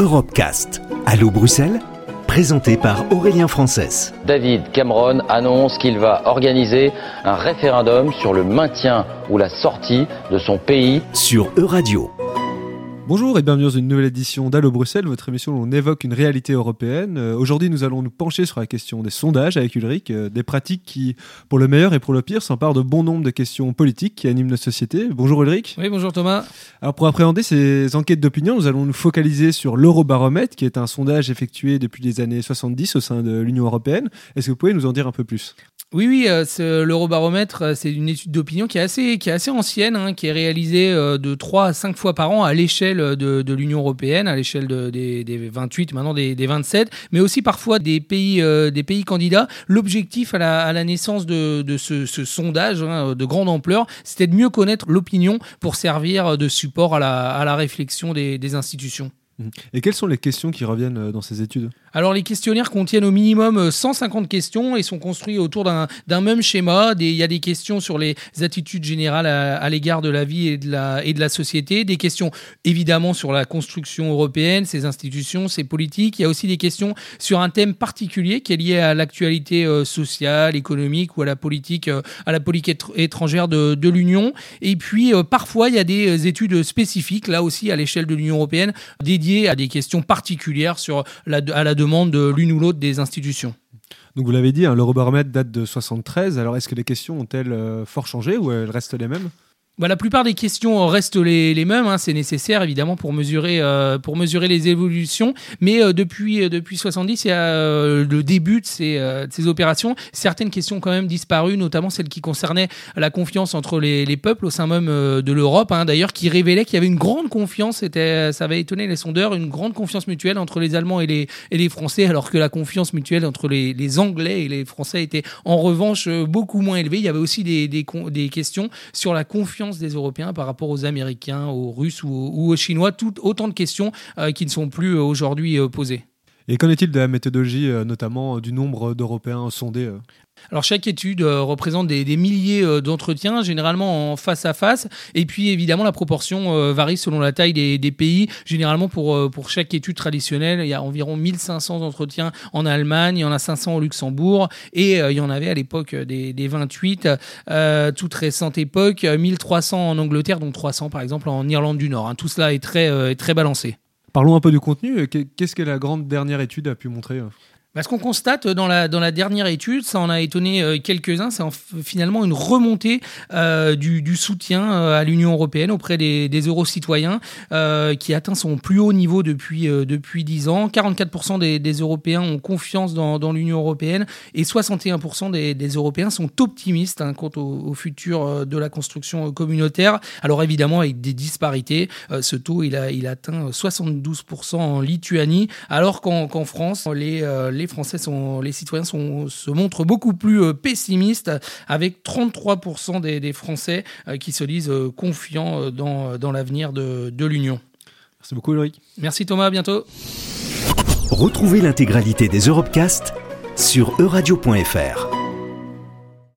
Europecast. Allô Bruxelles? Présenté par Aurélien Frances. David Cameron annonce qu'il va organiser un référendum sur le maintien ou la sortie de son pays sur Euradio. Bonjour et bienvenue dans une nouvelle édition d'Allo Bruxelles, votre émission où on évoque une réalité européenne. Euh, aujourd'hui, nous allons nous pencher sur la question des sondages avec Ulrich, euh, des pratiques qui, pour le meilleur et pour le pire, s'emparent de bon nombre de questions politiques qui animent notre société. Bonjour Ulrich. Oui, bonjour Thomas. Alors pour appréhender ces enquêtes d'opinion, nous allons nous focaliser sur l'Eurobaromètre, qui est un sondage effectué depuis les années 70 au sein de l'Union européenne. Est-ce que vous pouvez nous en dire un peu plus? Oui, oui, euh, l'Eurobaromètre, euh, c'est une étude d'opinion qui est assez, qui est assez ancienne, hein, qui est réalisée euh, de 3 à 5 fois par an à l'échelle de, de l'Union européenne, à l'échelle de, des, des, 28, maintenant des, des, 27, mais aussi parfois des pays, des pays candidats. L'objectif à la, naissance de, ce, sondage hein, de grande ampleur, c'était de mieux connaître l'opinion pour servir de support à la, réflexion des institutions. Et quelles sont les questions qui reviennent dans ces études? Alors les questionnaires contiennent au minimum 150 euh, questions et sont construits autour d'un même schéma. il y a des questions sur les attitudes générales à, l'égard de la vie et de la, et de la société, des questions évidemment sur la construction européenne, ses institutions, ses politiques. Il y a aussi des questions sur un thème particulier qui est lié à l'actualité euh, sociale, économique ou à la politique, euh, à la politique étrangère de, de l'Union. Et puis parfois il y a des études spécifiques, là aussi à l'échelle de l'Union européenne, dédiées à des questions particulières sur la, à la demande de l'une ou l'autre des institutions. Donc vous l'avez dit, hein, l'Eurobaromètre date de 73. Alors est-ce que les questions ont-elles euh, fort changé ou elles restent les mêmes? Bah, la plupart des questions restent les, mêmes. Hein. C'est nécessaire évidemment pour mesurer, euh, pour mesurer les évolutions. Mais euh, depuis, euh, depuis 70, il y a le début de ces, opérations. Certaines questions ont quand même disparu, notamment celles qui concernaient la confiance entre les, les peuples au sein même de l'Europe. Hein, D'ailleurs, qui révélait qu'il y avait une grande confiance. C'était, ça avait étonné les sondeurs, une grande confiance mutuelle entre les Allemands et les, et les Français, alors que la confiance mutuelle entre les, Anglais et les Français était en revanche beaucoup moins élevée. Il y avait aussi des, des questions sur la confiance des Européens par rapport aux Américains, aux Russes ou, aux Chinois, tout, autant de questions euh, qui ne sont plus euh, aujourd'hui euh, posées. Et qu'en est-il de la méthodologie, notamment du nombre d'Européens sondés alors chaque étude euh, représente des, milliers euh, d'entretiens, généralement en face à face, et puis évidemment la proportion euh, varie selon la taille des, pays. Généralement pour, pour chaque étude traditionnelle, il y a environ 1500 entretiens en Allemagne, il y en a 500 au Luxembourg, et il y en avait à l'époque des, 28, toute récente époque, 1300 en Angleterre, dont 300 par exemple en Irlande du Nord. Hein. Tout cela est très, très balancé. Parlons un peu du contenu. Qu'est-ce que la grande dernière étude a pu montrer bah, ce qu'on constate dans la, dans la dernière étude, ça en a étonné euh, quelques-uns, c'est finalement une remontée euh, du, du, soutien euh, à l'Union européenne auprès des, des euro-citoyens qui atteint son plus haut niveau depuis, depuis 10 ans. 44% des, Européens ont confiance dans, dans l'Union européenne et 61% des, Européens sont optimistes hein, quant au, au, futur de la construction communautaire. Alors évidemment avec des disparités, ce taux il, a, il atteint 72% en Lituanie alors qu'en France, les les Français sont, les citoyens sont, se montrent beaucoup plus euh, pessimistes, avec 33% des, Français euh, qui se disent euh, confiants dans, dans l'avenir de, de l'Union. Merci beaucoup, Ulrich. Merci Thomas, à bientôt. Retrouvez l'intégralité des Europecast sur euradio.fr.